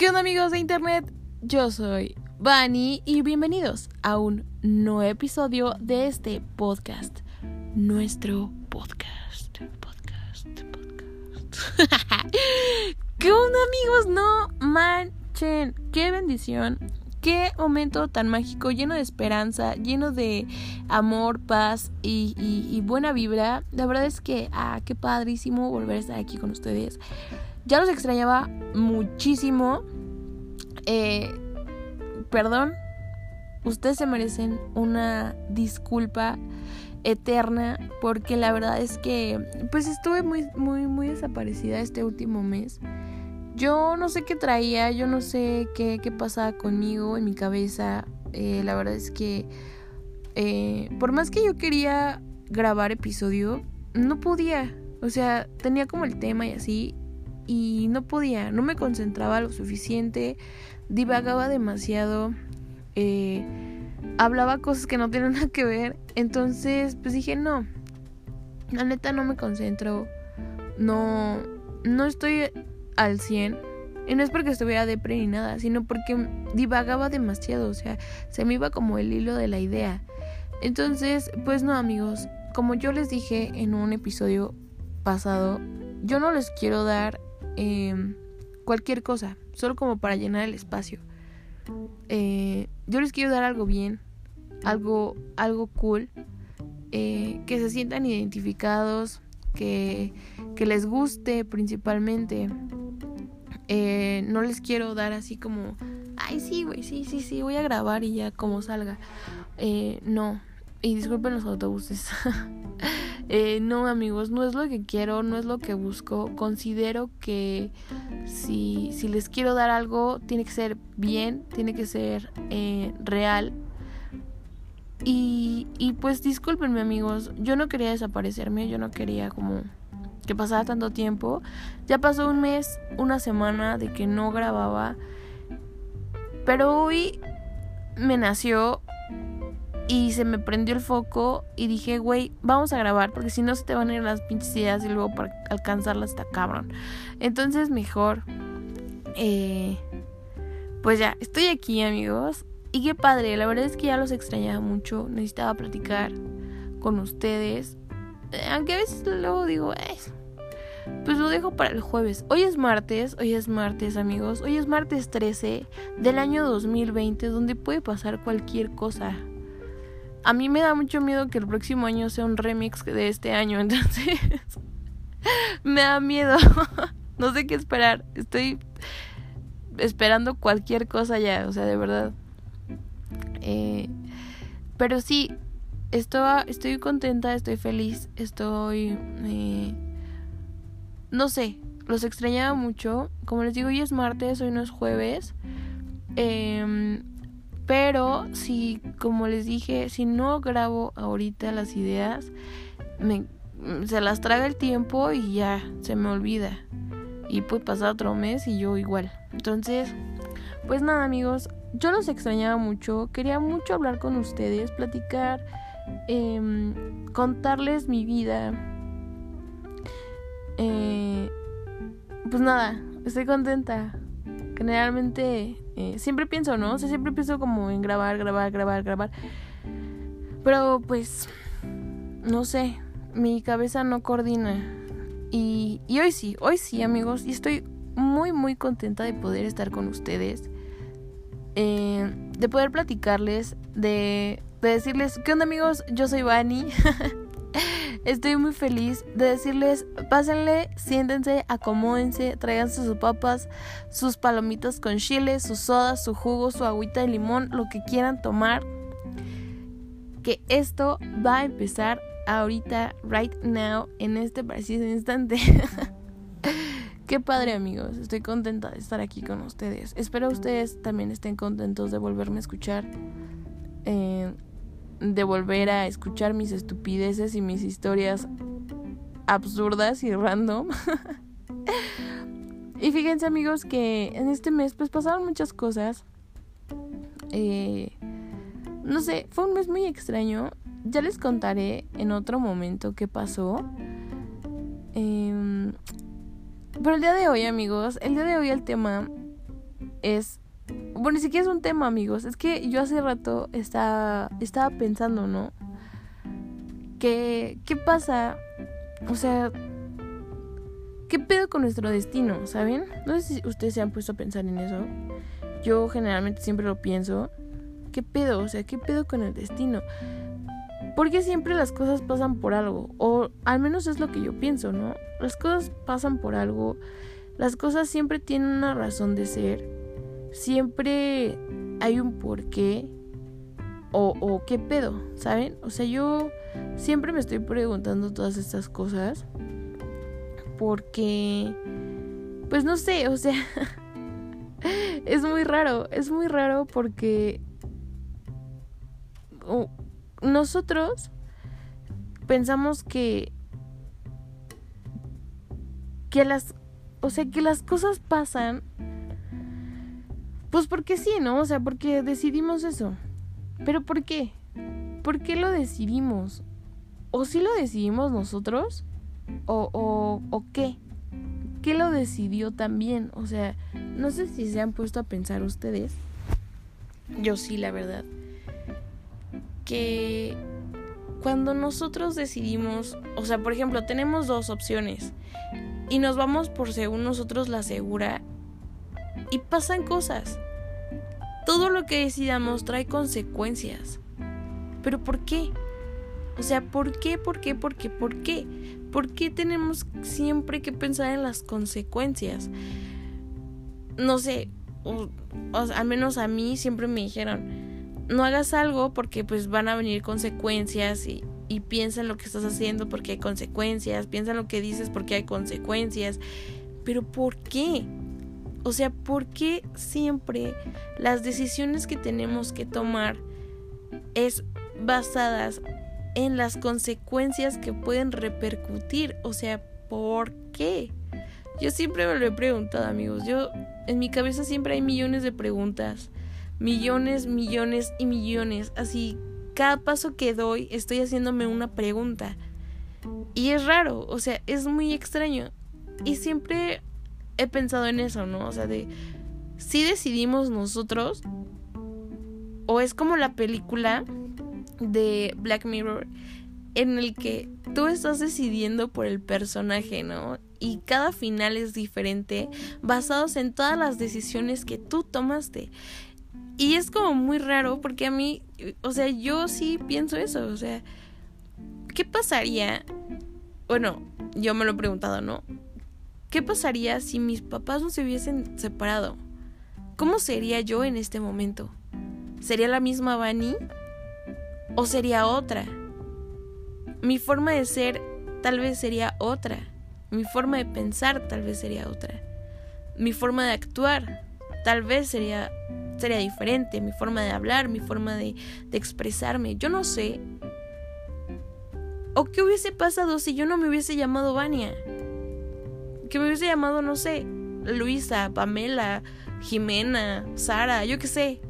¿Qué onda amigos de internet? Yo soy Vani y bienvenidos a un nuevo episodio de este podcast. Nuestro podcast. Podcast, podcast. ¿Qué onda amigos? No manchen. Qué bendición. Qué momento tan mágico, lleno de esperanza, lleno de amor, paz y, buena vibra. La verdad es que, ah, qué padrísimo volver a estar aquí con ustedes. Ya los extrañaba muchísimo. Eh, perdón, ustedes se merecen una disculpa eterna porque la verdad es que pues estuve muy muy muy desaparecida este último mes. Yo no sé qué traía, yo no sé qué, qué pasaba conmigo en mi cabeza. Eh, la verdad es que eh, por más que yo quería grabar episodio, no podía. O sea, tenía como el tema y así y no podía, no me concentraba lo suficiente, divagaba demasiado, eh, hablaba cosas que no tienen nada que ver, entonces pues dije no, la neta no me concentro, no, no estoy al 100. Y no es porque estuviera depre ni nada, sino porque divagaba demasiado, o sea, se me iba como el hilo de la idea. Entonces, pues no amigos, como yo les dije en un episodio pasado, yo no les quiero dar Em, cualquier cosa, solo como para llenar el espacio. Eh, yo les quiero dar algo bien, algo, algo cool, eh, que se sientan identificados, que, que les guste principalmente. Eh, no les quiero dar así como, ay, sí, güey, sí, sí, sí, voy a grabar y ya como salga. no, y disculpen los autobuses. Eh, no amigos, no es lo que quiero, no es lo que busco. Considero que si, si les quiero dar algo, tiene que ser bien, tiene que ser eh, real. Y, y pues discúlpenme amigos, yo no quería desaparecerme, yo no quería como que pasara tanto tiempo. Ya pasó un mes, una semana de que no grababa. Pero hoy me nació y se me prendió el foco y dije, güey, vamos a grabar porque si no se te van a ir las pinches ideas y luego para alcanzarlas está cabrón. Entonces mejor, eh, pues ya, estoy aquí amigos. Y qué padre, la verdad es que ya los extrañaba mucho, necesitaba platicar con ustedes. Eh, aunque a veces luego digo, eh, pues lo dejo para el jueves. Hoy es martes, hoy es martes amigos, hoy es martes 13 del año 2020 donde puede pasar cualquier cosa a mí me da mucho miedo que el próximo año sea un remix de este año, entonces me da miedo. no sé qué esperar. Estoy esperando cualquier cosa ya, o sea, de verdad. Eh, pero sí, estoy, contenta, estoy feliz, estoy... Eh, no sé, los extrañaba mucho. Como les digo, hoy es martes, hoy no es jueves. Eh, pero si, como les dije, si no grabo ahorita las ideas, me, se las traga el tiempo y ya se me olvida. Y puede pasar otro mes y yo igual. Entonces, pues nada amigos, yo los extrañaba mucho, quería mucho hablar con ustedes, platicar, eh, contarles mi vida. Eh, pues nada, estoy contenta. Generalmente eh, siempre pienso, ¿no? O sea, siempre pienso como en grabar, grabar, grabar, grabar. Pero pues, no sé, mi cabeza no coordina. Y, y hoy sí, hoy sí amigos, y estoy muy, muy contenta de poder estar con ustedes. Eh, de poder platicarles, de, de decirles, ¿qué onda amigos? Yo soy Vani. Estoy muy feliz de decirles, pásenle, siéntense, acomódense, tráiganse sus papas, sus palomitas con chile, sus sodas, su jugo, su agüita de limón, lo que quieran tomar. Que esto va a empezar ahorita, right now, en este preciso instante. Qué padre amigos, estoy contenta de estar aquí con ustedes. Espero ustedes también estén contentos de volverme a escuchar. Eh, de volver a escuchar mis estupideces y mis historias absurdas y random. y fíjense amigos que en este mes pues pasaron muchas cosas. Eh, no sé, fue un mes muy extraño. Ya les contaré en otro momento qué pasó. Em, pero el día de hoy amigos, el día de hoy el tema es... Bueno, ni siquiera es un tema, amigos. Es que yo hace rato estaba, estaba pensando, ¿no? ¿Qué, ¿Qué pasa? O sea, ¿qué pedo con nuestro destino? ¿Saben? No sé si ustedes se han puesto a pensar en eso. Yo generalmente siempre lo pienso. ¿Qué pedo? O sea, ¿qué pedo con el destino? Porque siempre las cosas pasan por algo. O al menos es lo que yo pienso, ¿no? Las cosas pasan por algo. Las cosas siempre tienen una razón de ser. Siempre hay un porqué. O, o qué pedo, ¿saben? O sea, yo siempre me estoy preguntando todas estas cosas. Porque... Pues no sé, o sea... es muy raro. Es muy raro porque nosotros pensamos que que las o sea que las cosas pasan pues porque sí, ¿no? O sea, porque decidimos eso. Pero ¿por qué? ¿Por qué lo decidimos? ¿O si lo decidimos nosotros? ¿O, o, o qué? ¿Qué lo decidió también? O sea, no sé si se han puesto a pensar ustedes. Yo sí, la verdad que cuando nosotros decidimos, o sea, por ejemplo, tenemos dos opciones y nos vamos por según nosotros la segura y pasan cosas. Todo lo que decidamos trae consecuencias. Pero ¿por qué? O sea, ¿por qué? ¿Por qué? ¿Por qué? ¿Por qué? ¿Por qué tenemos siempre que pensar en las consecuencias? No sé, o, al menos a mí siempre me dijeron, no hagas algo porque pues van a venir consecuencias y, y piensa en lo que estás haciendo porque hay consecuencias, piensa en lo que dices porque hay consecuencias. Pero ¿por qué? O sea, ¿por qué siempre las decisiones que tenemos que tomar es basadas en las consecuencias que pueden repercutir? O sea, ¿por qué? Yo siempre me lo he preguntado, amigos. Yo en mi cabeza siempre hay millones de preguntas millones, millones y millones. Así, cada paso que doy estoy haciéndome una pregunta. Y es raro, o sea, es muy extraño. Y siempre he pensado en eso, ¿no? O sea, de si decidimos nosotros o es como la película de Black Mirror en el que tú estás decidiendo por el personaje, ¿no? Y cada final es diferente basados en todas las decisiones que tú tomaste. Y es como muy raro porque a mí, o sea, yo sí pienso eso, o sea, ¿qué pasaría? Bueno, yo me lo he preguntado, ¿no? ¿Qué pasaría si mis papás no se hubiesen separado? ¿Cómo sería yo en este momento? ¿Sería la misma Bunny? ¿O sería otra? Mi forma de ser tal vez sería otra. Mi forma de pensar tal vez sería otra. Mi forma de actuar tal vez sería sería diferente, mi forma de hablar, mi forma de, expresarme, yo no sé. ¿O qué hubiese pasado si yo no me hubiese llamado Vania? Que me hubiese llamado, no sé, Luisa, Pamela, Jimena, Sara, yo qué sé.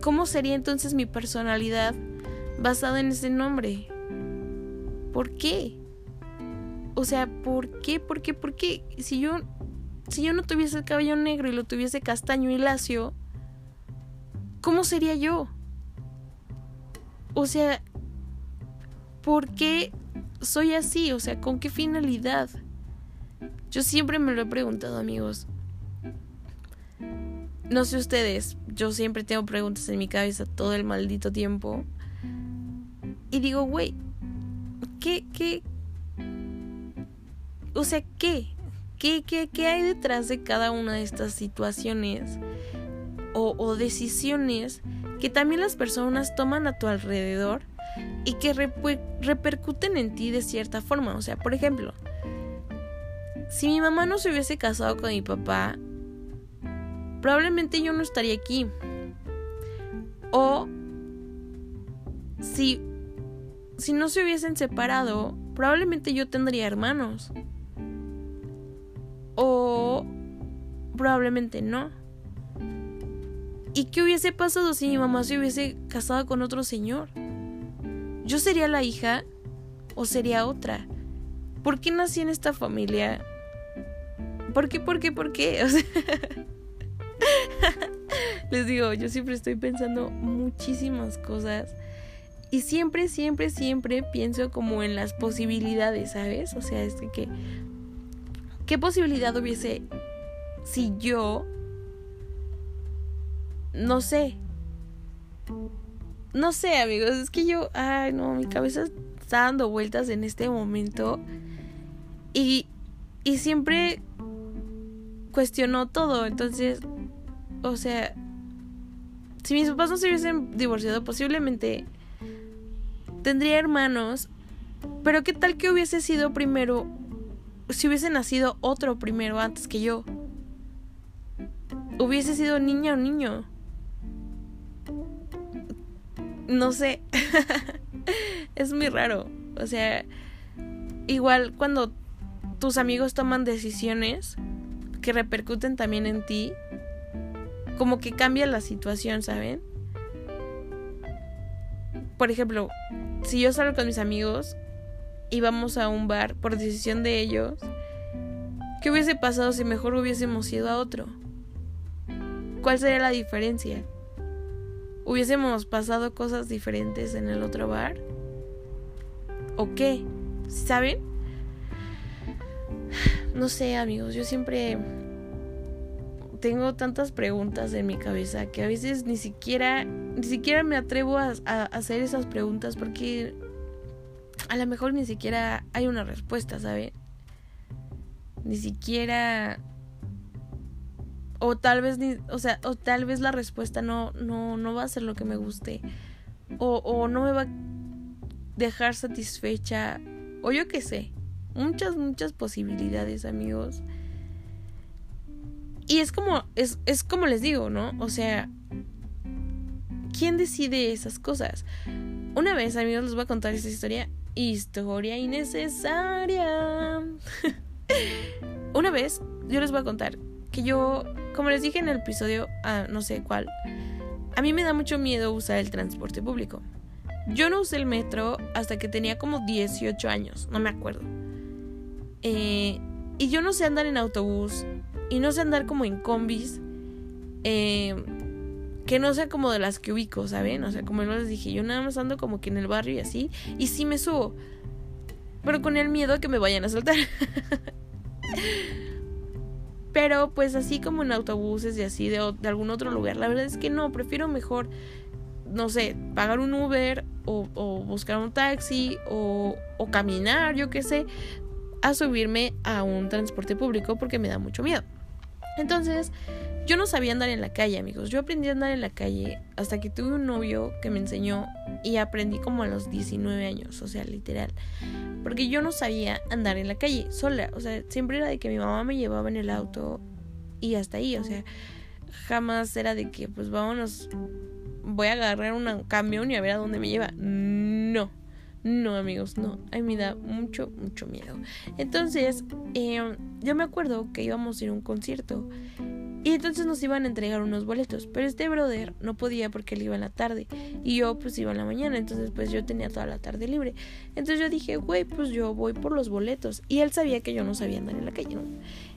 ¿Cómo sería entonces mi personalidad basada en ese nombre? ¿Por qué? O sea, ¿por qué? ¿Por qué? ¿Por qué? Si yo si yo no tuviese el cabello negro y lo tuviese castaño y lacio, ¿cómo sería yo? O sea, ¿por qué soy así? O sea, ¿con qué finalidad? Yo siempre me lo he preguntado, amigos. No sé ustedes, yo siempre tengo preguntas en mi cabeza todo el maldito tiempo. Y digo, güey, ¿qué, qué? O sea, ¿qué? ¿Qué, qué, hay detrás de cada una de estas situaciones o, decisiones que también las personas toman a tu alrededor y que repercuten en ti de cierta forma? O sea, por ejemplo, si mi mamá no se hubiese casado con mi papá, probablemente yo no estaría aquí. O si, si no se hubiesen separado, probablemente yo tendría hermanos. O probablemente no. ¿Y qué hubiese pasado si mi mamá se hubiese casado con otro señor? ¿Yo sería la hija o sería otra? ¿Por qué nací en esta familia? ¿Por qué, por qué, por qué? Les digo, yo siempre estoy pensando muchísimas cosas. Y siempre, siempre, siempre pienso como en las posibilidades, ¿sabes? O sea, es que... ¿Qué posibilidad hubiese si yo... No sé. No sé, amigos. Es que yo... Ay, no, mi cabeza está dando vueltas en este momento. Y, y siempre cuestionó todo. Entonces, o sea, si mis papás no se hubiesen divorciado, posiblemente tendría hermanos. Pero qué tal que hubiese sido primero, si hubiese nacido otro primero antes que yo. Hubiese sido niña o niño. No sé. es muy raro. O sea, igual cuando tus amigos toman decisiones que repercuten también en ti, como que cambia la situación, ¿saben? Por ejemplo, si yo salgo con mis amigos y vamos a un bar por decisión de ellos, ¿qué hubiese pasado si mejor hubiésemos ido a otro? ¿Cuál sería la diferencia? ¿Hubiésemos pasado cosas diferentes en el otro bar? ¿O qué? ¿Saben? No sé, amigos, yo siempre tengo tantas preguntas en mi cabeza que a veces ni siquiera ni siquiera me atrevo a, hacer esas preguntas porque a lo mejor ni siquiera hay una respuesta, ¿sabe? Ni siquiera o tal vez ni, o sea, o tal vez la respuesta no no no va a ser lo que me guste o, o no me va a dejar satisfecha o yo qué sé, muchas muchas posibilidades, amigos. Y es como, es, es como les digo, ¿no? O sea, ¿quién decide esas cosas? Una vez, amigos, les voy a contar esta historia. Historia innecesaria. Una vez, yo les voy a contar que yo, como les dije en el episodio, ah, no sé cuál, a mí me da mucho miedo usar el transporte público. Yo no usé el metro hasta que tenía como 18 años, no me acuerdo. Eh, y yo no sé andar en autobús, y no sé andar como en combis. Eh, que no sea como de las que ubico, ¿saben? O sea, como les dije, yo nada más ando como que en el barrio y así. Y sí me subo. Pero con el miedo a que me vayan a soltar. pero pues así como en autobuses y así de, de, algún otro lugar. La verdad es que no, prefiero mejor, no sé, pagar un Uber o, o buscar un taxi o, o caminar, yo qué sé, a subirme a un transporte público porque me da mucho miedo. Entonces, yo no sabía andar en la calle, amigos. Yo aprendí a andar en la calle hasta que tuve un novio que me enseñó y aprendí como a los 19 años, o sea, literal. Porque yo no sabía andar en la calle sola, o sea, siempre era de que mi mamá me llevaba en el auto y hasta ahí, o sea, jamás era de que pues vámonos, voy a agarrar un camión y a ver a dónde me lleva. No. No, amigos, no. A mí me da mucho, mucho miedo. Entonces, eh, yo me acuerdo que íbamos a ir a un concierto. Y entonces nos iban a entregar unos boletos. Pero este brother no podía porque él iba en la tarde. Y yo pues iba en la mañana. Entonces pues yo tenía toda la tarde libre. Entonces yo dije, güey, pues yo voy por los boletos. Y él sabía que yo no sabía andar en la calle, ¿no?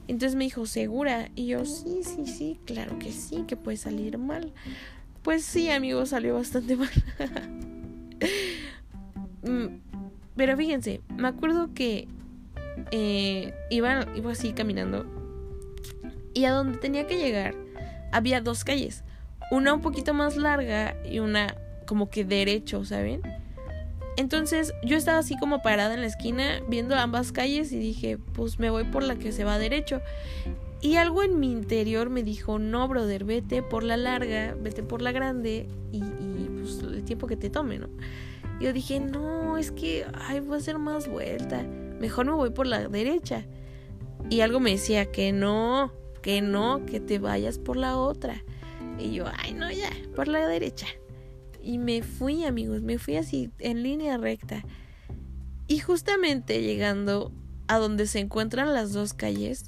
Entonces me dijo, ¿segura? Y yo, sí, sí, sí, claro que sí, que puede salir mal. Pues sí, amigos, salió bastante mal. Mm, pero fíjense, me acuerdo que eh, iba, iba así caminando y a donde tenía que llegar había dos calles, una un poquito más larga y una como que derecho, ¿saben? Entonces yo estaba así como parada en la esquina viendo ambas calles y dije, pues me voy por la que se va derecho. Y algo en mi interior me dijo, no, brother, vete por la larga, vete por la grande y, y pues el tiempo que te tome, ¿no? Yo dije, no, es que, ay, voy a hacer más vuelta. Mejor me voy por la derecha. Y algo me decía que no, que no, que te vayas por la otra. Y yo, ay, no, ya, por la derecha. Y me fui, amigos, me fui así en línea recta. Y justamente llegando a donde se encuentran las dos calles,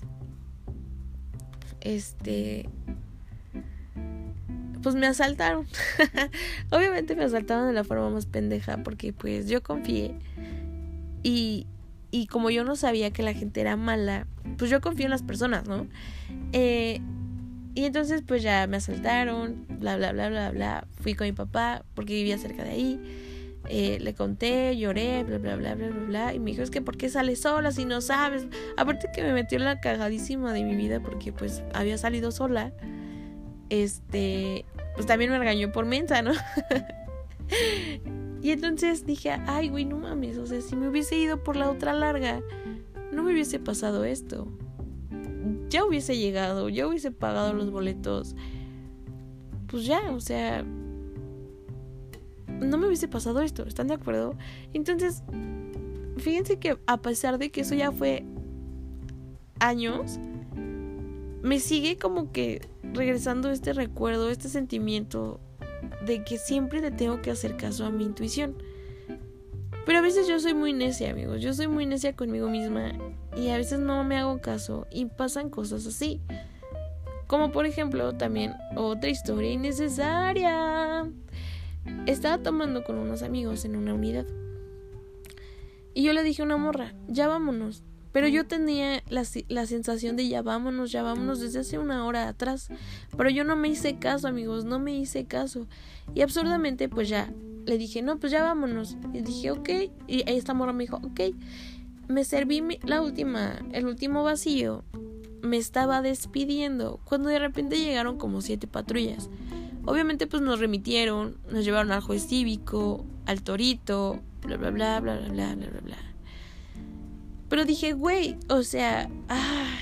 este, pues me asaltaron. Obviamente me asaltaron de la forma más pendeja porque pues yo confié. Y, y como yo no sabía que la gente era mala, pues yo confío en las personas, ¿no? Eh, Y entonces pues ya me asaltaron, bla, bla, bla, bla, bla. Fui con mi papá porque vivía cerca de ahí. Eh, le conté, lloré, bla, bla, bla, bla, bla, bla. Y me dijo, es que ¿por qué sales sola si no sabes? Aparte que me metió en la cagadísima de mi vida porque pues había salido sola. Este, pues también me regañó por mensa, ¿no? y entonces dije, ay, güey, no mames, o sea, si me hubiese ido por la otra larga, no me hubiese pasado esto ya hubiese llegado, ya hubiese pagado los boletos. Pues ya, o sea, no me hubiese pasado esto, ¿están de acuerdo? Entonces, fíjense que a pesar de que eso ya fue años, me sigue como que regresando este recuerdo, este sentimiento de que siempre le tengo que hacer caso a mi intuición. Pero a veces yo soy muy necia, amigos. Yo soy muy necia conmigo misma y a veces no me hago caso y pasan cosas así. Como por ejemplo también otra historia innecesaria. Estaba tomando con unos amigos en una unidad. Y yo le dije a una morra, ya vámonos. Pero yo tenía la, la, sensación de ya vámonos, ya vámonos desde hace una hora atrás. Pero yo no me hice caso, amigos, no me hice caso. Y absurdamente, pues ya le dije, no, pues ya vámonos. Y dije, ok. Y ahí esta morra me dijo, ok. Me serví la última, el último vacío. Me estaba despidiendo cuando de repente llegaron como siete patrullas. Obviamente, pues nos remitieron, nos llevaron al juez cívico, al torito, bla, bla, bla, bla, bla, bla, bla. bla. Pero dije, güey, o sea, ah,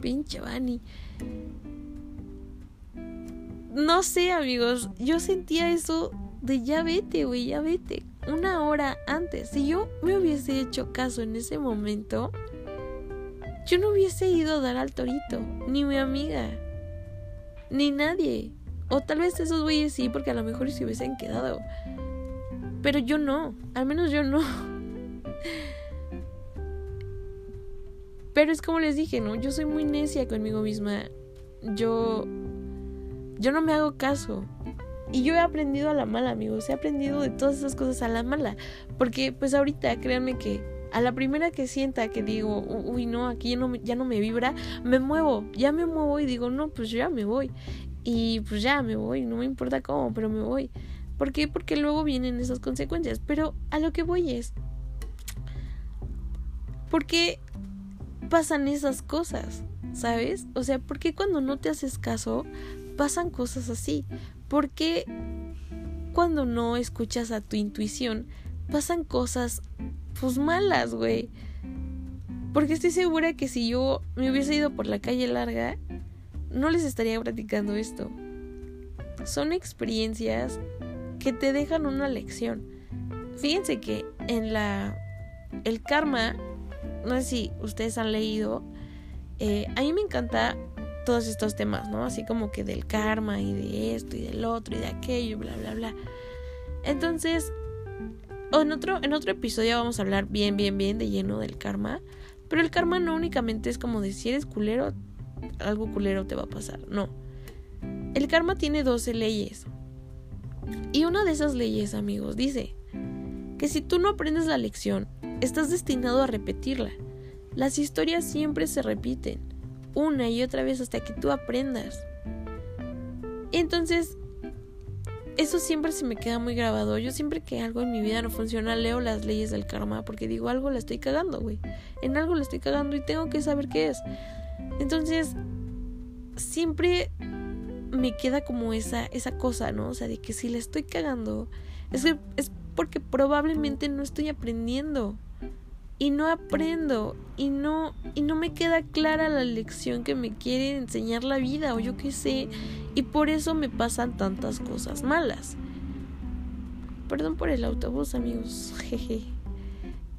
pinche Vani. No sé, amigos, yo sentía eso de ya vete, güey, ya vete una hora antes. Si yo me hubiese hecho caso en ese momento, yo no hubiese ido a dar al torito, ni mi amiga, ni nadie. O tal vez esos güeyes sí, porque a lo mejor se hubiesen quedado. Pero yo no, al menos yo no. Pero es como les dije, ¿no? Yo soy muy necia conmigo misma. Yo. Yo no me hago caso. Y yo he aprendido a la mala, amigos. He aprendido de todas esas cosas a la mala. Porque pues ahorita, créanme que a la primera que sienta que digo, uy, no, aquí ya no, ya no me vibra, me muevo. Ya me muevo y digo, no, pues ya me voy. Y pues ya me voy, no me importa cómo, pero me voy. ¿Por qué? Porque luego vienen esas consecuencias. Pero a lo que voy es... ¿Por qué pasan esas cosas? ¿Sabes? O sea, ¿por qué cuando no te haces caso pasan cosas así? ¿Por qué cuando no escuchas a tu intuición pasan cosas pues malas, güey? Porque estoy segura que si yo me hubiese ido por la calle larga, no les estaría platicando esto. Son experiencias que te dejan una lección. Fíjense que en la... El karma, no sé si ustedes han leído, eh, a mí me encanta todos estos temas, ¿no? Así como que del karma y de esto y del otro y de aquello, bla, bla, bla. Entonces, en otro, en otro episodio vamos a hablar bien, bien, bien de lleno del karma. Pero el karma no únicamente es como de si eres culero, algo culero te va a pasar. No. El karma tiene 12 leyes. Y una de esas leyes, amigos, dice que si tú no aprendes la lección, estás destinado a repetirla. Las historias siempre se repiten una y otra vez hasta que tú aprendas. Entonces, eso siempre se me queda muy grabado. Yo siempre que algo en mi vida no funciona, leo las leyes del karma porque digo, algo la estoy cagando, güey. En algo la estoy cagando y tengo que saber qué es. Entonces, siempre me queda como esa, esa cosa, ¿no? O sea, de que si la estoy cagando, es, es porque probablemente no estoy aprendiendo y no aprendo y no y no me queda clara la lección que me quiere enseñar la vida o yo qué sé y por eso me pasan tantas cosas malas. Perdón por el autobús amigos jeje.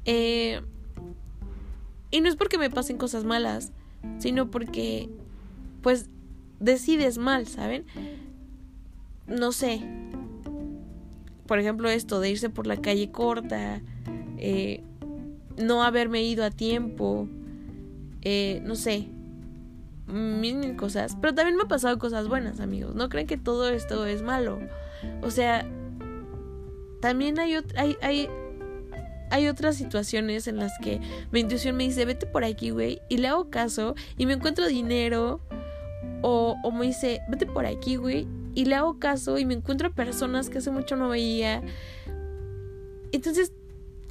Eh, y no es porque me pasen cosas malas sino porque pues decides mal saben no sé. Por ejemplo esto de irse por la calle corta eh, no haberme ido a tiempo, eh, no sé, mil, cosas. Pero también me ha pasado cosas buenas, amigos. No creen que todo esto es malo. O sea, también hay, hay, hay, hay otras situaciones en las que mi intuición me dice, vete por aquí, güey, y le hago caso y me encuentro dinero O, o me dice, vete por aquí, güey. Y le hago caso y me encuentro personas que hace mucho no veía. Entonces,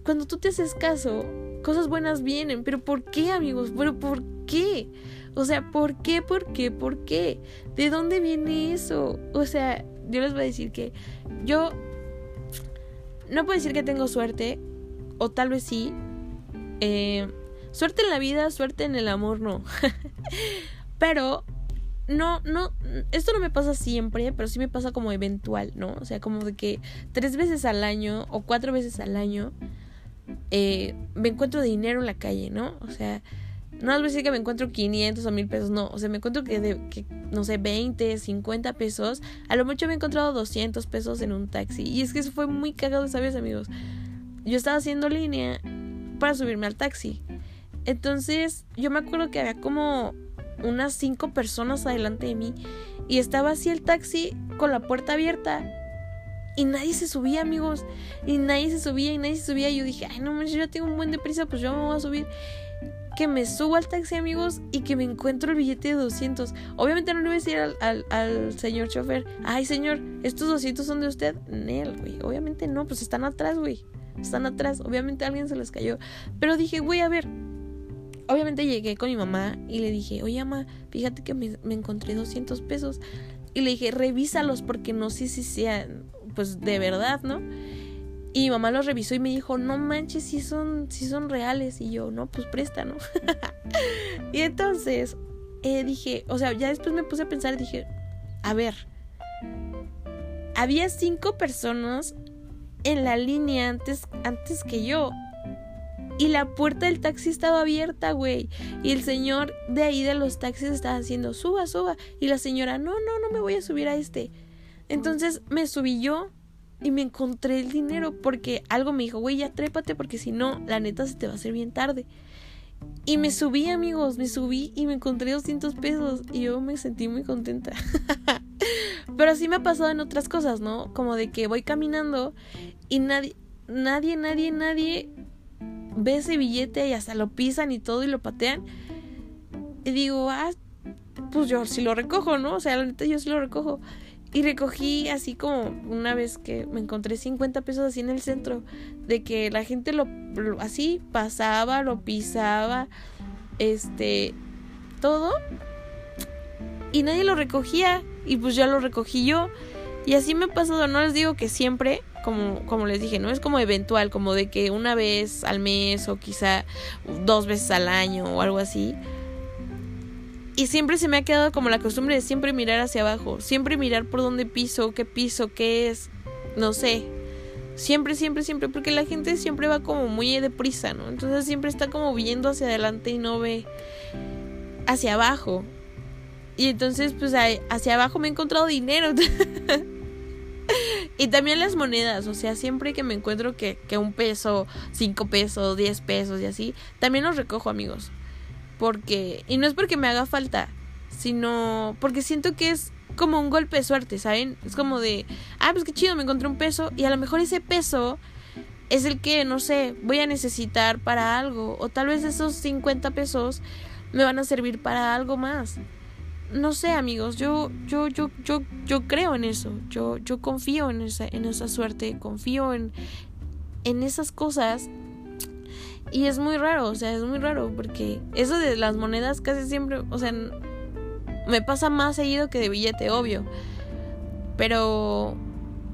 cuando tú te haces caso, cosas buenas vienen. Pero ¿por qué, amigos? ¿Pero por qué? O sea, ¿por qué? ¿Por qué? ¿Por qué? ¿De dónde viene eso? O sea, yo les voy a decir que yo no puedo decir que tengo suerte, o tal vez sí. Eh, suerte en la vida, suerte en el amor, no. pero no, no, esto no me pasa siempre, pero sí me pasa como eventual, ¿no? O sea, como de que tres veces al año o cuatro veces al año eh, me encuentro dinero en la calle, ¿no? O sea, no es decir que me encuentro 500 o 1000 pesos, no. O sea, me encuentro que, de, que, no sé, 20, 50 pesos. A lo mucho me he encontrado 200 pesos en un taxi. Y es que eso fue muy cagado, ¿sabes, amigos? Yo estaba haciendo línea para subirme al taxi. Entonces, yo me acuerdo que había como unas 5 personas adelante de mí. Y estaba así el taxi con la puerta abierta. Y nadie se subía, amigos. Y nadie se subía y nadie se subía. Y yo dije, ay, no, yo ya tengo un buen de prisa, pues yo me voy a subir que me subo al taxi, amigos, y que me encuentro el billete de 200. Obviamente no le voy a decir al, al, señor chofer, ay, señor, estos 200 son de usted. Nel, güey. Obviamente no, pues están atrás, güey. Están atrás. Obviamente alguien se les cayó. Pero dije, güey, a ver. Obviamente llegué con mi mamá y le dije, oye, mamá, fíjate que me, me encontré 200 pesos. Y le dije, revísalos porque no sé si sean, pues, de verdad, ¿no? Y mi mamá los revisó y me dijo, no manches, si son, si son reales. Y yo, no, pues presta, ¿no? y entonces eh, dije, o sea, ya después me puse a pensar y dije, a ver, había cinco personas en la línea antes, antes que yo. Y la puerta del taxi estaba abierta, güey. Y el señor de ahí de los taxis estaba haciendo, suba, suba. Y la señora, no, no, no me voy a subir a este. Entonces me subí yo y me encontré el dinero porque algo me dijo, güey, ya trépate porque si no, la neta se te va a hacer bien tarde. Y me subí, amigos, me subí y me encontré 200 pesos y yo me sentí muy contenta. Pero así me ha pasado en otras cosas, ¿no? Como de que voy caminando y nadie, nadie, nadie, nadie ve ese billete y hasta lo pisan y todo y lo patean. Y digo, ah, pues yo sí lo recojo, ¿no? O sea, la neta yo sí lo recojo. Y recogí así como una vez que me encontré 50 pesos así en el centro, de que la gente lo, así pasaba, lo pisaba, este, todo. Y nadie lo recogía y pues ya lo recogí yo. Y así me ha pasado, no les digo que siempre, como, como les dije, no es como eventual, como de que una vez al mes o quizá dos veces al año o algo así. Y siempre se me ha quedado como la costumbre de siempre mirar hacia abajo, siempre mirar por dónde piso, qué piso, qué es, no sé. Siempre, siempre, siempre, porque la gente siempre va como muy deprisa, ¿no? Entonces siempre está como viendo hacia adelante y no ve hacia abajo. Y entonces, pues hacia abajo me he encontrado dinero. y también las monedas, o sea, siempre que me encuentro que, que un peso, cinco pesos, diez pesos y así, también los recojo, amigos porque y no es porque me haga falta, sino porque siento que es como un golpe de suerte, ¿saben? Es como de, ah, pues qué chido, me encontré un peso y a lo mejor ese peso es el que, no sé, voy a necesitar para algo o tal vez esos 50 pesos me van a servir para algo más. No sé, amigos, yo yo yo yo yo creo en eso. Yo yo confío en esa en esa suerte, confío en en esas cosas y es muy raro, o sea, es muy raro porque eso de las monedas casi siempre, o sea, me pasa más seguido que de billete, obvio. Pero,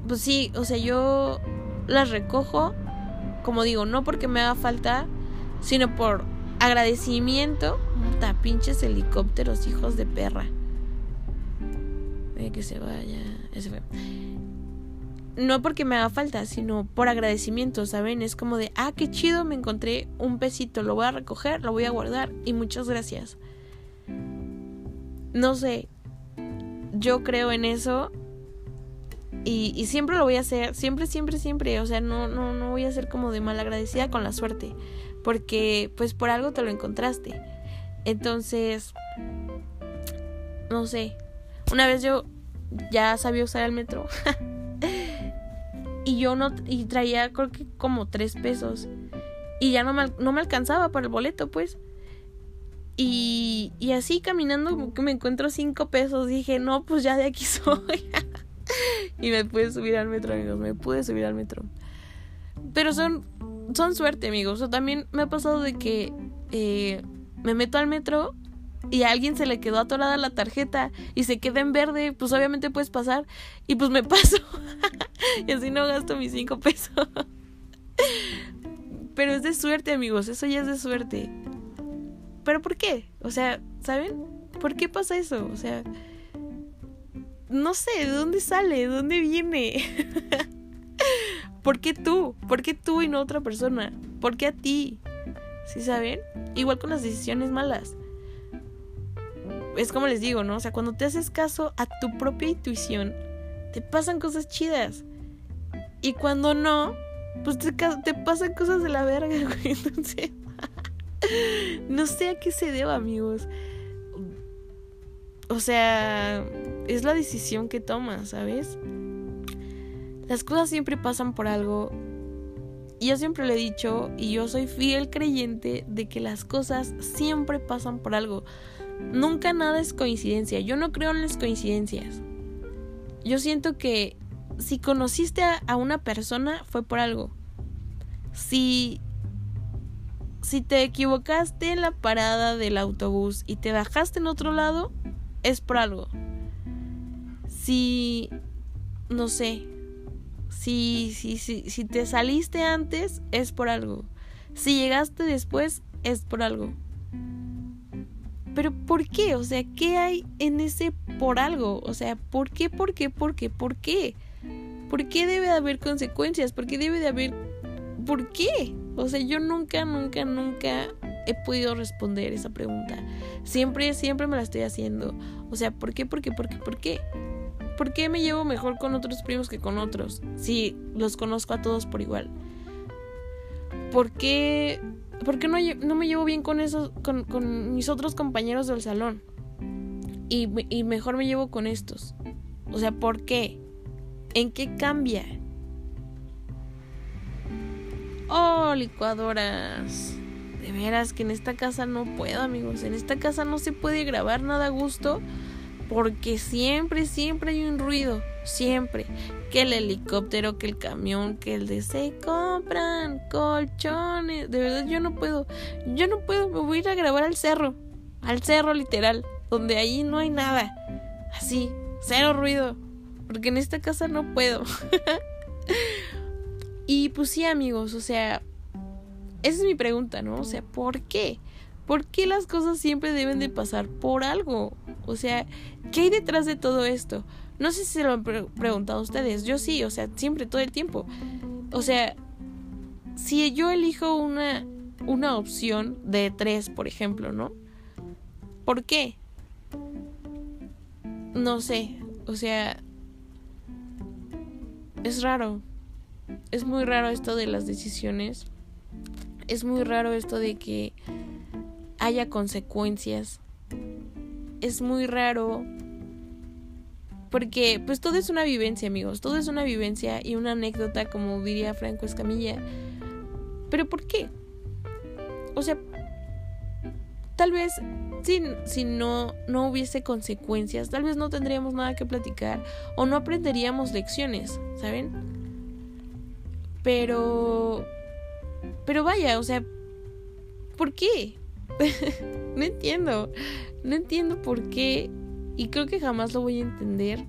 pues sí, o sea, yo las recojo, como digo, no porque me haga falta, sino por agradecimiento. Puta, pinches helicópteros, hijos de perra. que se vaya. Ese fue no porque me haga falta, sino por agradecimiento, ¿saben? Es como de, ah, qué chido, me encontré un pesito, lo voy a recoger, lo voy a guardar y muchas gracias. No sé, yo creo en eso y, y, siempre lo voy a hacer, siempre, siempre, siempre, o sea, no, no, no voy a ser como de malagradecida con la suerte, porque pues por algo te lo encontraste. Entonces, no sé, una vez yo ya sabía usar el metro. y yo no y traía creo que como tres pesos y ya no me, no me alcanzaba para el boleto pues Y, y así caminando que me encuentro cinco pesos, dije, no, pues ya de aquí soy. y me pude subir al metro, amigos, me pude subir al metro. Pero son, son suerte, amigos. O también me ha pasado de que eh, me meto al metro y a alguien se le quedó atorada la tarjeta y se queda en verde, pues obviamente puedes pasar y pues me paso y así no gasto mis cinco pesos. Pero es de suerte, amigos, eso ya es de suerte. ¿Pero por qué? O sea, ¿saben? ¿Por qué pasa eso? O sea, no sé, ¿de dónde sale? ¿De dónde viene? ¿Por qué tú? ¿Por qué tú y no otra persona? ¿Por qué a ti? ¿Sí saben? Igual con las decisiones malas. Es como les digo, ¿no? O sea, cuando te haces caso a tu propia intuición, te pasan cosas chidas. Y cuando no, pues te, te pasan cosas de la verga, güey. Entonces, no sé a qué se deba, amigos. O sea, es la decisión que tomas, ¿sabes? Las cosas siempre pasan por algo. Y yo siempre le he dicho, y yo soy fiel creyente de que las cosas siempre pasan por algo. Nunca nada es coincidencia. Yo no creo en las coincidencias. Yo siento que si conociste a, una persona fue por algo. Si si te equivocaste en la parada del autobús y te bajaste en otro lado, es por algo. Si no sé, si, si, si, si te saliste antes, es por algo. Si llegaste después, es por algo. Pero ¿por qué? O sea, ¿qué hay en ese por algo? O sea, ¿por qué, por qué, por qué, por qué? ¿Por qué debe de haber consecuencias? ¿Por qué debe de haber... ¿Por qué? O sea, yo nunca, nunca, nunca he podido responder esa pregunta. Siempre, siempre me la estoy haciendo. O sea, ¿por qué, por qué, por qué, por qué? ¿Por qué me llevo mejor con otros primos que con otros? Si los conozco a todos por igual. ¿Por qué, por qué no, no, me llevo bien con, esos, con, con mis otros compañeros del salón? Y, y mejor me llevo con estos. O sea, ¿por qué? ¿En qué cambia? Oh, licuadoras. De veras que en esta casa no puedo, amigos. En esta casa no se puede grabar nada a gusto porque siempre, siempre hay un ruido, siempre. Que el helicóptero, que el camión, que el de se compran colchones. De verdad yo no puedo, yo no puedo, me voy a ir a grabar al cerro, al cerro literal, donde ahí no hay nada. Así, cero ruido, porque en esta casa no puedo. y pues sí amigos, o sea, esa es mi pregunta, ¿no? O sea, ¿por qué? ¿Por qué las cosas siempre deben de pasar por algo? O sea, ¿qué hay detrás de todo esto? No sé si se lo han preguntado ustedes. Yo sí, o sea, siempre, todo el tiempo. O sea, si yo elijo una, una opción de tres, por ejemplo, ¿no? ¿Por qué? No sé. O sea, es raro. Es muy raro esto de las decisiones. Es muy raro esto de que haya consecuencias. Es muy raro porque pues todo es una vivencia, amigos, todo es una vivencia y una anécdota, como diría Franco Escamilla. Pero ¿por qué? O sea, tal vez si, si no, no hubiese consecuencias, tal vez no tendríamos nada que platicar o no aprenderíamos lecciones, ¿saben? Pero... Pero vaya, o sea, ¿por qué? no entiendo. No entiendo por qué. Y creo que jamás lo voy a entender.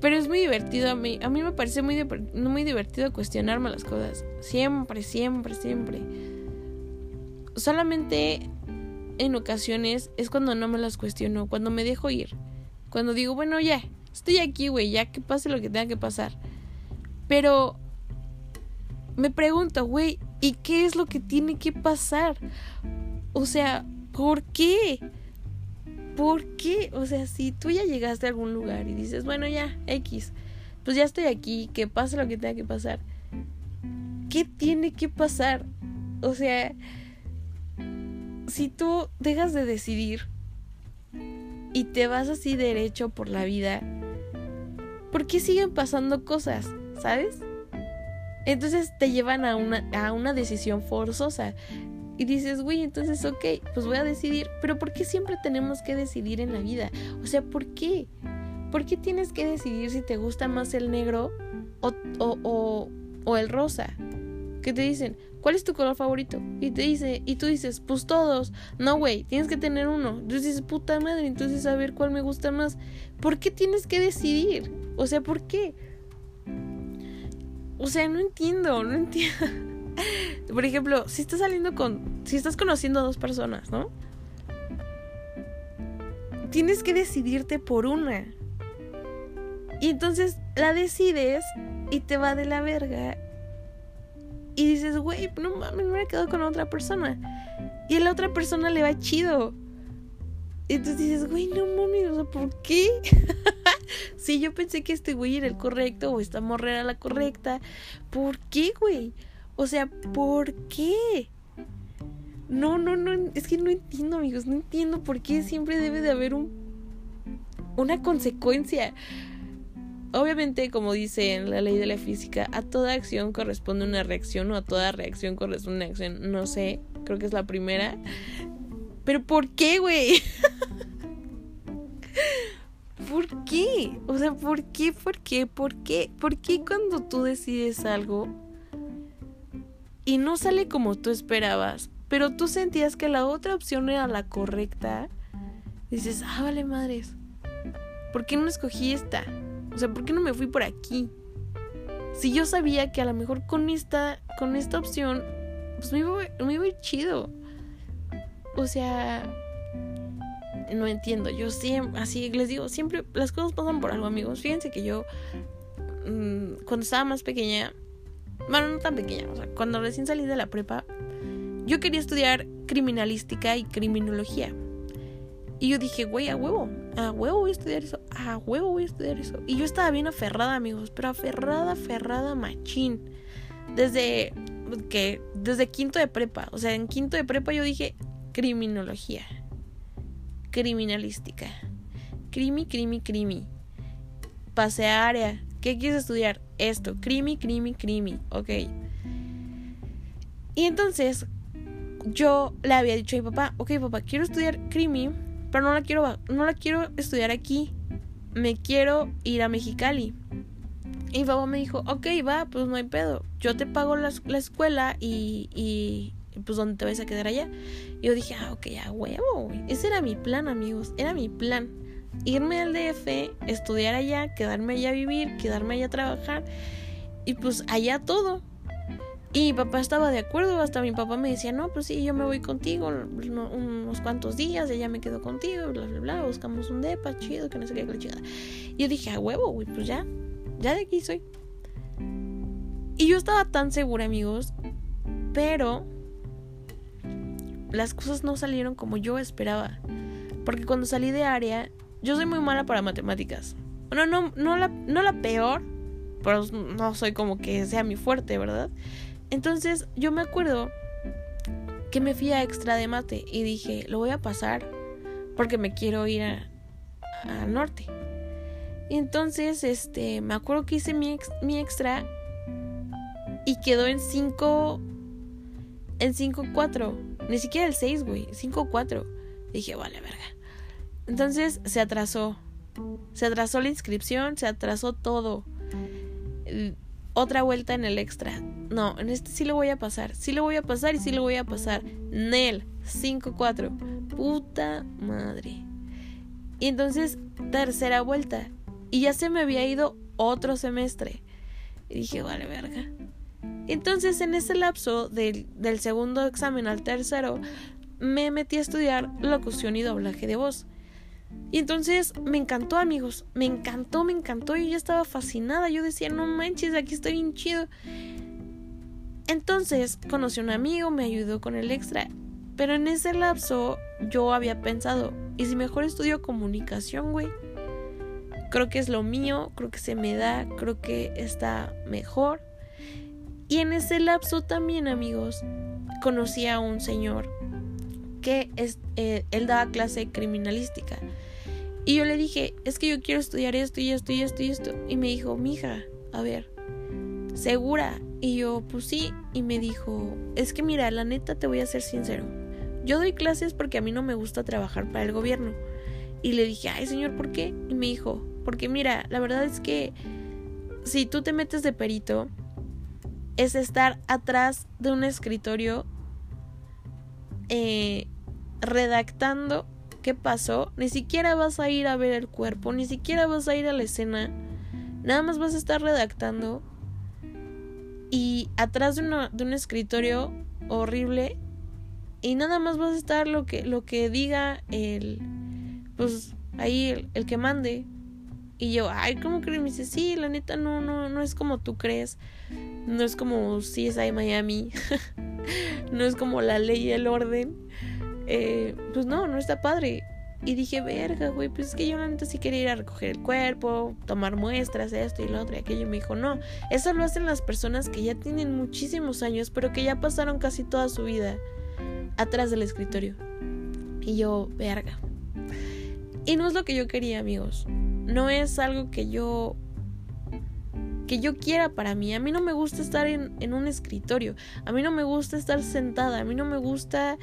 Pero es muy divertido a mí. A mí me parece muy, muy divertido cuestionarme las cosas. Siempre, siempre, siempre. Solamente en ocasiones es cuando no me las cuestiono. Cuando me dejo ir. Cuando digo, bueno, ya. Estoy aquí, güey. Ya que pase lo que tenga que pasar. Pero me pregunto, güey, ¿y qué es lo que tiene que pasar? O sea, ¿por qué? ¿Por qué? O sea, si tú ya llegaste a algún lugar y dices, bueno, ya, X, pues ya estoy aquí, que pase lo que tenga que pasar. ¿Qué tiene que pasar? O sea, si tú dejas de decidir y te vas así derecho por la vida, ¿por qué siguen pasando cosas? ¿Sabes? Entonces te llevan a una, a una decisión forzosa. Y dices, güey, entonces, ok, pues voy a decidir. Pero ¿por qué siempre tenemos que decidir en la vida? O sea, ¿por qué? ¿Por qué tienes que decidir si te gusta más el negro o, o, o, el rosa? Que te dicen, ¿cuál es tu color favorito? Y te dice, y tú dices, pues todos. No, güey, tienes que tener uno. Entonces dices, puta madre, entonces a ver cuál me gusta más. ¿Por qué tienes que decidir? O sea, ¿por qué? O sea, no entiendo, no entiendo. Por ejemplo, si estás saliendo con. Si estás conociendo a dos personas, ¿no? Tienes que decidirte por una. Y entonces la decides y te va de la verga. Y dices, güey, no mames, me he quedado con otra persona. Y a la otra persona le va chido. Y entonces dices, güey, no mames, o sea, ¿por qué? sí, yo pensé que este güey era el correcto o esta morra era la correcta. ¿Por qué, güey? O sea, ¿por qué? No, no, no, es que no entiendo, amigos, no entiendo por qué siempre debe de haber un una consecuencia. Obviamente, como dice en la ley de la física, a toda acción corresponde una reacción o a toda reacción corresponde una acción. No sé, creo que es la primera. Pero ¿por qué, güey? ¿Por qué? O sea, ¿por qué? ¿Por qué? ¿Por qué? ¿Por qué cuando tú decides algo y no sale como tú esperabas, pero tú sentías que la otra opción era la correcta, dices, ah, vale madres, ¿por qué no escogí esta? O sea, ¿por qué no me fui por aquí? Si yo sabía que a lo mejor con esta, con esta opción, pues me iba, me iba a ir chido. O sea, no entiendo. Yo siempre, así les digo, siempre las cosas pasan por algo, amigos. Fíjense que yo, mm, cuando estaba más pequeña, bueno, no tan pequeña, o sea, cuando recién salí de la prepa, yo quería estudiar criminalística y criminología. Y yo dije, güey, a huevo, a huevo voy a estudiar eso, a huevo voy a estudiar eso. Y yo estaba bien aferrada, amigos, pero aferrada, aferrada, machín. Desde que, desde quinto de prepa, o sea, en quinto de prepa yo dije criminología, criminalística, crimi, crimi, crimi. Pasé a área, ¿qué quieres estudiar? esto, crimi, crimi, crimi, ok. Y entonces yo le había dicho a mi papá, ok papá, quiero estudiar crimi, pero no la quiero, no la quiero estudiar aquí, me quiero ir a Mexicali. Y papá me dijo, ok, va, pues no hay pedo, yo te pago la, escuela y, y, pues donde te vas a quedar allá. Y yo dije, ah, ok, a huevo, Ese era mi plan, amigos, era mi plan irme al DF, estudiar allá, quedarme allá a vivir, quedarme allá a trabajar y pues allá todo. Y mi papá estaba de acuerdo, hasta mi papá me decía, no, pues sí, yo me voy contigo unos cuantos días, ella me quedo contigo, bla, bla, bla, buscamos un depa, chido, que no sé qué, la chingada. Y yo dije, a huevo, güey, pues ya, ya de aquí soy. Y yo estaba tan segura, amigos, pero las cosas no salieron como yo esperaba. Porque cuando salí de área, yo soy muy mala para matemáticas. Bueno, no, no, la, no la peor, pero no soy como que sea mi fuerte, ¿verdad? Entonces yo me acuerdo que me fui a extra de mate y dije, lo voy a pasar porque me quiero ir al norte. Y entonces, este, me acuerdo que hice mi, mi extra y quedó en 5, en 5-4. Ni siquiera el 6, güey, 5-4. Dije, vale, verga. Entonces se atrasó. Se atrasó la inscripción, se atrasó todo. Otra vuelta en el extra. No, en este sí lo voy a pasar. Sí lo voy a pasar y sí lo voy a pasar. Nel, 5-4. Puta madre. Y entonces, tercera vuelta. Y ya se me había ido otro semestre. Y dije, vale, verga. Entonces, en ese lapso del, segundo examen al tercero, me metí a estudiar locución y doblaje de voz. Y entonces me encantó, amigos. Me encantó, me encantó. Yo ya estaba fascinada. Yo decía, no manches, aquí estoy bien chido. Entonces conocí a un amigo, me ayudó con el extra. Pero en ese lapso yo había pensado, ¿y si mejor estudio comunicación, güey? Creo que es lo mío, creo que se me da, creo que está mejor. Y en ese lapso también, amigos, conocí a un señor que es, eh, él daba clase criminalística. Y yo le dije, es que yo quiero estudiar esto y esto y esto y esto. Y me dijo, mija, a ver, segura, Y yo, pues sí, y me dijo, es que mira, la neta te voy a ser sincero. Yo doy clases porque a mí no me gusta trabajar para el gobierno. Y le dije, ay señor, ¿por qué? Y me dijo, porque mira, la verdad es que si tú te metes de perito, es estar atrás de un escritorio eh, redactando qué pasó. Ni siquiera vas a ir a ver el cuerpo, ni siquiera vas a ir a la escena. Nada más vas a estar redactando y atrás de, de un escritorio horrible y nada más vas a estar lo que, lo que diga el, pues ahí el, que mande. Y yo, ay, ¿cómo crees? Me dice, sí, la neta no, no, no es como tú crees. No es como CSI Miami. no es como la ley y el orden. Eh, pues no, no está padre. Y dije, verga, güey, pues es que yo la neta sí quería ir a recoger el cuerpo, tomar muestras, esto y lo otro y aquello. Y me dijo, no, eso lo hacen las personas que ya tienen muchísimos años, pero que ya pasaron casi toda su vida atrás del escritorio. Y yo, verga. Y no es lo que yo quería, amigos. No es algo que yo que yo quiera para mí. A mí no me gusta estar en, en, un escritorio. A mí no me gusta estar sentada. A mí no me gusta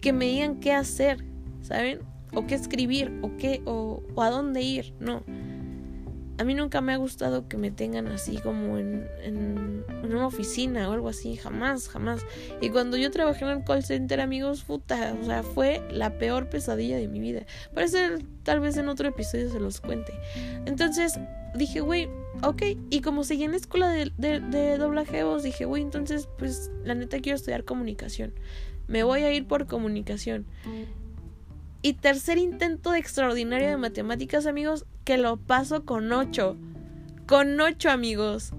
que me digan qué hacer. ¿Saben? o qué escribir o qué o, a dónde ir, no. A mí nunca me ha gustado que me tengan así como en, una oficina o algo así, jamás, jamás. Y cuando yo trabajé en el call center, amigos, puta, o sea, fue la peor pesadilla de mi vida. Parece tal vez en otro episodio se los cuente. Entonces dije, güey, ok. Y como seguí en la escuela de, de, doblaje dije, güey, entonces, pues la neta quiero estudiar comunicación. Me voy a ir por comunicación. Y tercer intento de extraordinario de matemáticas, amigos, que lo paso con 8. Con 8, amigos.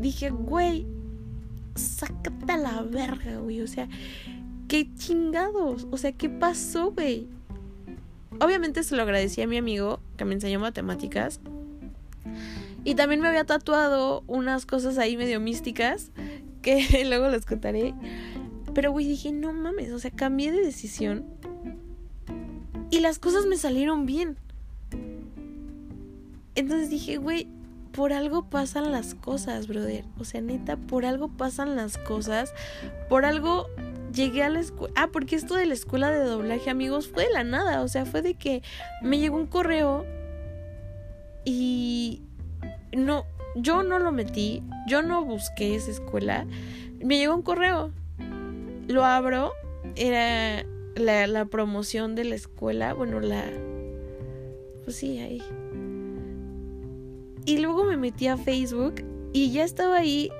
Dije, güey, sácate a la verga, güey. O sea, qué chingados. O sea, ¿qué pasó, güey? Obviamente se lo agradecí a mi amigo que me enseñó matemáticas. Y también me había tatuado unas cosas ahí medio místicas que luego les contaré. Pero, güey, dije, no mames, o sea, cambié de decisión y las cosas me salieron bien. Entonces dije, güey, por algo pasan las cosas, brother. O sea, neta, por algo pasan las cosas. Por algo llegué a la escuela. Ah, porque esto de la escuela de doblaje, amigos, fue de la nada. O sea, fue de que me llegó un correo y no, yo no lo metí. Yo no busqué esa escuela. Me llegó un correo. Lo abro. Era la, la promoción de la escuela, bueno, la... Pues sí, ahí. Y luego me metí a Facebook y ya estaba ahí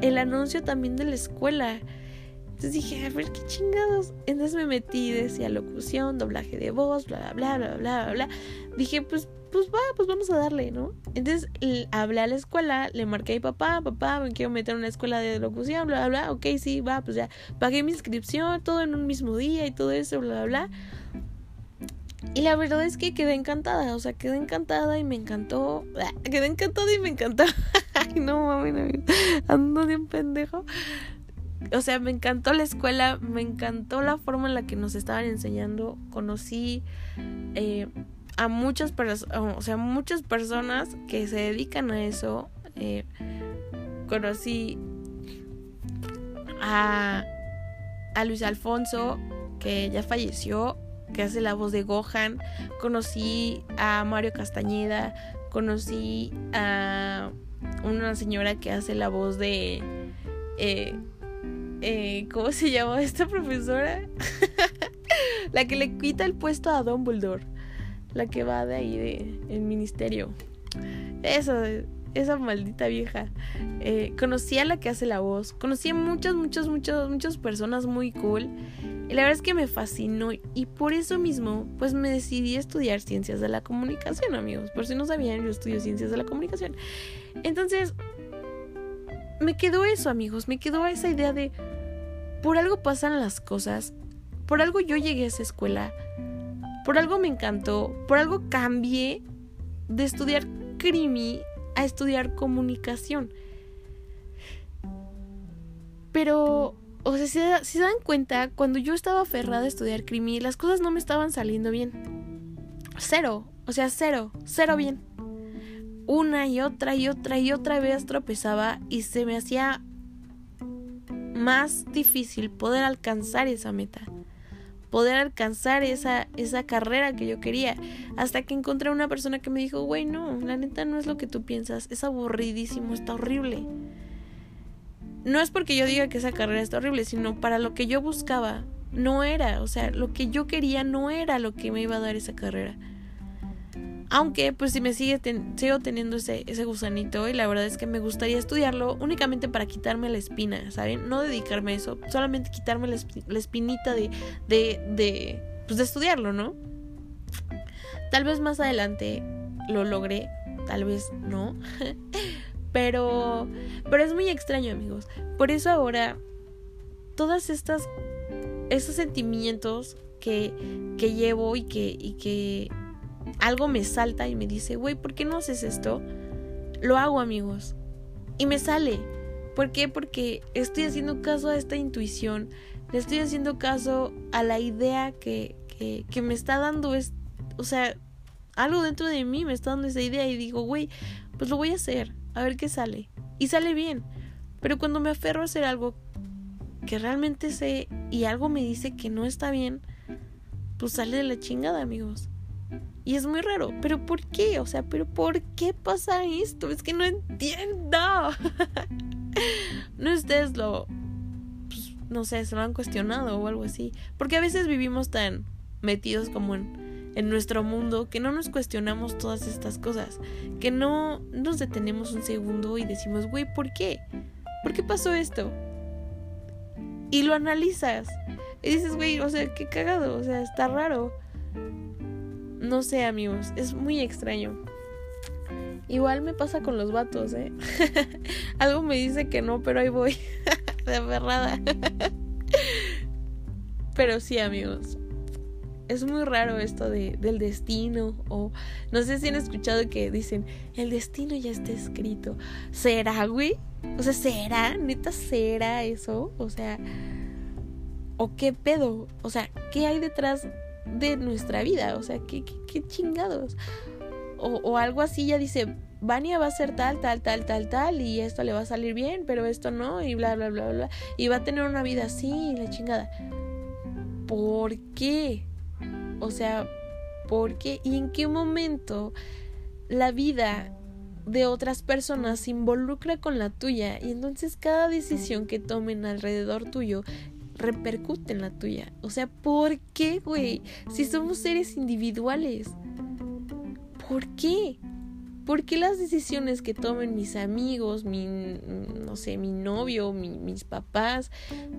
el anuncio también de la escuela. Entonces dije, a ver qué chingados. Entonces me metí, decía locución, doblaje de voz, bla, bla, bla, bla, bla, bla. Dije, pues pues va, pues vamos a darle, ¿no? Entonces hablé a la escuela, le marqué a mi papá, papá, me quiero meter en una escuela de locución, bla, bla, bla, ok, sí, va, pues ya, pagué mi inscripción, todo en un mismo día y todo eso, bla, bla, bla. Y la verdad es que quedé encantada, o sea, quedé encantada y me encantó, quedé encantada y me encantó. Ay, no mames, ando de un pendejo. O sea, me encantó la escuela, me encantó la forma en la que nos estaban enseñando, conocí... Eh, a muchas personas, o sea, muchas personas que se dedican a eso. Eh, conocí a, a Luis Alfonso, que ya falleció, que hace la voz de Gohan. Conocí a Mario Castañeda. Conocí a una señora que hace la voz de... Eh, eh, ¿Cómo se llama esta profesora? la que le quita el puesto a Dumbledore la que va de ahí de el ministerio. Eso, esa maldita vieja. Eh, conocí a la que hace la voz. Conocí a muchas, muchas, muchas, muchas personas muy cool. Y la verdad es que me fascinó. Y por eso mismo, pues me decidí a estudiar ciencias de la comunicación, amigos. Por si no sabían, yo estudio ciencias de la comunicación. Entonces, me quedó eso, amigos. Me quedó esa idea de, por algo pasan las cosas. Por algo yo llegué a esa escuela por algo me encantó, por algo cambié de estudiar crimi a estudiar comunicación. Pero, o sea, si, se dan cuenta, cuando yo estaba aferrada a estudiar crimi, las cosas no me estaban saliendo bien. Cero, o sea, cero, cero bien. Una y otra y otra y otra vez tropezaba y se me hacía más difícil poder alcanzar esa meta, poder alcanzar esa, esa carrera que yo quería, hasta que encontré una persona que me dijo, güey, no, la neta no es lo que tú piensas, es aburridísimo, está horrible. No es porque yo diga que esa carrera está horrible, sino para lo que yo buscaba, no era, o sea, lo que yo quería no era lo que me iba a dar esa carrera. Aunque pues si me sigue sigo teniendo ese, ese gusanito y la verdad es que me gustaría estudiarlo únicamente para quitarme la espina, ¿saben? No dedicarme a eso, solamente quitarme la, espinita de, de, de, pues de estudiarlo, ¿no? Tal vez más adelante lo logré, tal vez no. pero, pero es muy extraño, amigos. Por eso ahora, todas estas, esos sentimientos que, que llevo y que, y que algo me salta y me dice, güey, ¿por qué no haces esto? Lo hago, amigos. Y me sale. ¿Por qué? Porque estoy haciendo caso a esta intuición. Le estoy haciendo caso a la idea que, que, me está dando. Es, o sea, algo dentro de mí me está dando esa idea y digo, güey, pues lo voy a hacer. A ver qué sale. Y sale bien. Pero cuando me aferro a hacer algo que realmente sé y algo me dice que no está bien, pues sale de la chingada, amigos. Y es muy raro, pero ¿por qué? O sea, pero ¿por qué pasa esto? Es que no entiendo. no ustedes lo, pues, no sé, se lo han cuestionado o algo así. Porque a veces vivimos tan metidos como en, en nuestro mundo que no nos cuestionamos todas estas cosas. Que no nos detenemos un segundo y decimos, güey, ¿por qué? ¿Por qué pasó esto? Y lo analizas. Y dices, güey, o sea, qué cagado, o sea, está raro. No sé, amigos, es muy extraño. Igual me pasa con los vatos, ¿eh? Algo me dice que no, pero ahí voy. de aferrada. pero sí, amigos. Es muy raro esto de, del destino. O no sé si han escuchado que dicen, el destino ya está escrito. ¿Será, güey? O sea, ¿será? ¿Neta será eso? O sea, ¿o qué pedo? O sea, ¿qué hay detrás de nuestra vida. O sea, qué, qué, chingados. O, o, algo así ya dice, Vania va a ser tal, tal, tal, tal, tal, y esto le va a salir bien, pero esto no, y bla, bla, bla, bla. Y va a tener una vida así, la chingada. ¿Por qué? O sea, ¿por qué? ¿Y en qué momento la vida de otras personas se involucra con la tuya? Y entonces cada decisión que tomen alrededor tuyo repercute en la tuya. O sea, ¿por qué, güey? Si somos seres individuales. ¿Por qué? ¿Por qué las decisiones que tomen mis amigos, mi, no sé, mi novio, mis papás,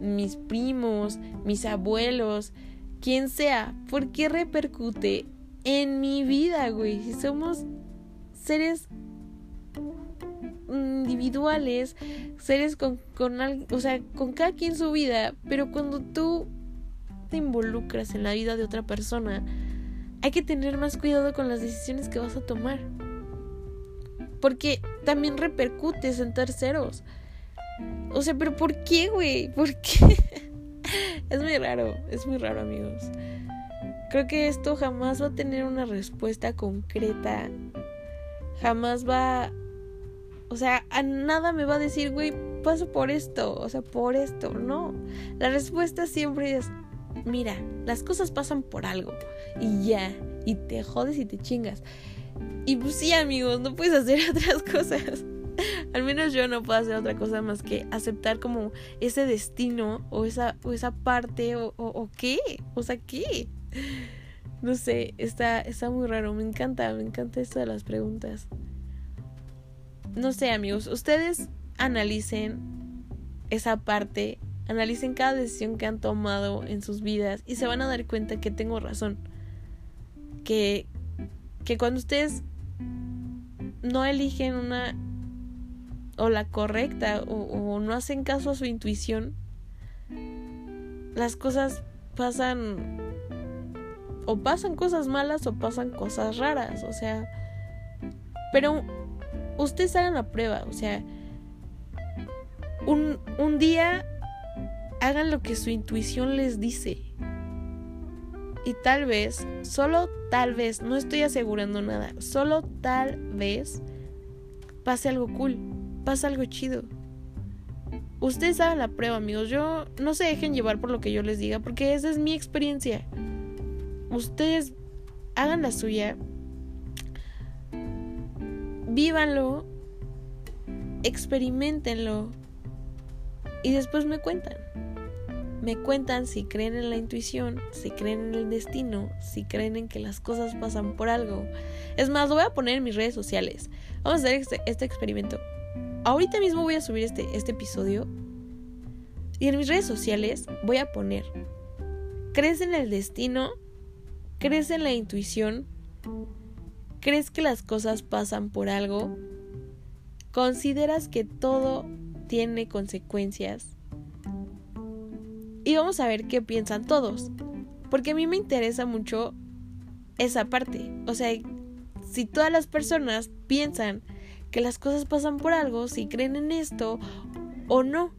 mis primos, mis abuelos, quien sea, ¿por qué repercute en mi vida, güey? Si somos seres individuales, seres con, con, o sea, con cada quien su vida, pero cuando tú te involucras en la vida de otra persona, hay que tener más cuidado con las decisiones que vas a tomar. Porque también repercutes en terceros. O sea, pero ¿por qué, güey? ¿Por qué? es muy raro, es muy raro, amigos. Creo que esto jamás va a tener una respuesta concreta. Jamás va o sea, a nada me va a decir, güey, paso por esto, o sea, por esto. No. La respuesta siempre es, mira, las cosas pasan por algo. Y ya. Y te jodes y te chingas. Y pues sí, amigos, no puedes hacer otras cosas. Al menos yo no puedo hacer otra cosa más que aceptar como ese destino o esa, o esa parte o, o, qué. O sea, ¿qué? No sé, está, está muy raro. Me encanta, me encanta esto de las preguntas no sé amigos, ustedes analicen esa parte, analicen cada decisión que han tomado en sus vidas y se van a dar cuenta que tengo razón. Que, que cuando ustedes no eligen una o la correcta o, o no hacen caso a su intuición, las cosas pasan o pasan cosas malas o pasan cosas raras, o sea, pero ustedes hagan la prueba, o sea, un, un día hagan lo que su intuición les dice. Y tal vez, solo tal vez, no estoy asegurando nada, solo tal vez pase algo cool, pase algo chido. Ustedes hagan la prueba, amigos. Yo no se dejen llevar por lo que yo les diga, porque esa es mi experiencia. Ustedes hagan la suya. Vívanlo. Experimentenlo. Y después me cuentan. Me cuentan si creen en la intuición, si creen en el destino, si creen en que las cosas pasan por algo. Es más, lo voy a poner en mis redes sociales. Vamos a hacer este, este experimento. Ahorita mismo voy a subir este, este episodio. Y en mis redes sociales voy a poner, ¿crees en el destino? ¿Crees en la intuición? ¿Crees que las cosas pasan por algo? ¿Consideras que todo tiene consecuencias? Y vamos a ver qué piensan todos. Porque a mí me interesa mucho esa parte. O sea, si todas las personas piensan que las cosas pasan por algo, si creen en esto o no.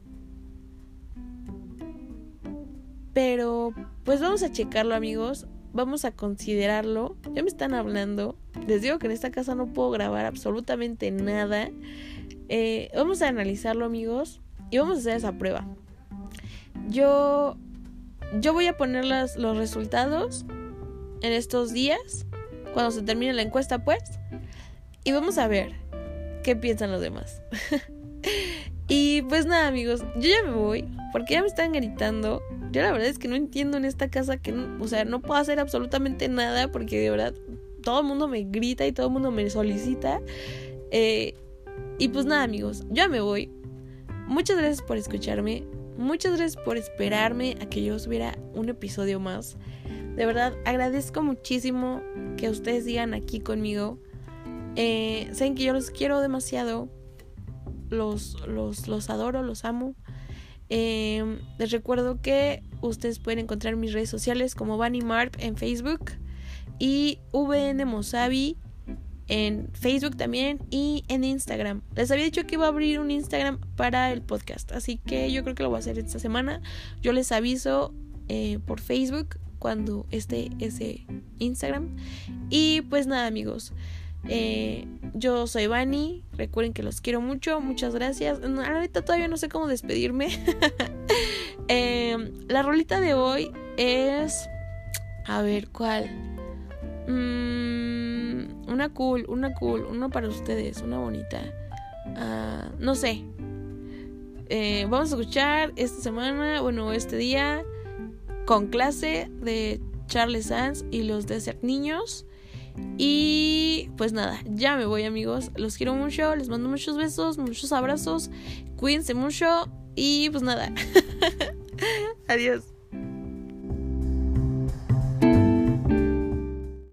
Pero, pues vamos a checarlo amigos, vamos a considerarlo. Ya me están hablando. Les digo que en esta casa no puedo grabar absolutamente nada. Eh, vamos a analizarlo amigos y vamos a hacer esa prueba yo, yo voy a poner los resultados en estos días, cuando se termine la encuesta, pues, y vamos a ver qué piensan los demás. y pues nada, amigos, yo ya me voy, porque ya me están gritando. Yo la verdad es que no entiendo en esta casa que, o sea, no puedo hacer absolutamente nada, porque de verdad todo el mundo me grita y todo el mundo me solicita. Eh, y pues nada, amigos, ya me voy. Muchas gracias por escucharme. Muchas gracias por esperarme a que yo subiera un episodio más. De verdad, agradezco muchísimo que ustedes sigan aquí conmigo. Eh, saben que yo los quiero demasiado. Los, los, los adoro, los amo. Eh, les recuerdo que ustedes pueden encontrar mis redes sociales como Bunny Marp en Facebook y VN Mosavi en Facebook también y en Instagram. Les había dicho que iba a abrir un Instagram para el podcast, así que yo creo que lo voy a hacer esta semana. Yo les aviso eh, por Facebook cuando esté ese Instagram. Y pues nada amigos, eh, yo soy Vani, recuerden que los quiero mucho, muchas gracias. Ahorita todavía no sé cómo despedirme. Em, la rolita de hoy es... A ver, ¿cuál? Mmm una cool, una cool, una para ustedes, una bonita. Ah, no sé. Eh, vamos a escuchar esta semana, bueno, este día, con clase de Charles Sands y los Desert Niños. Y pues nada, ya me voy amigos. Los quiero mucho, les mando muchos besos, muchos abrazos. Cuídense mucho y pues nada. Adiós.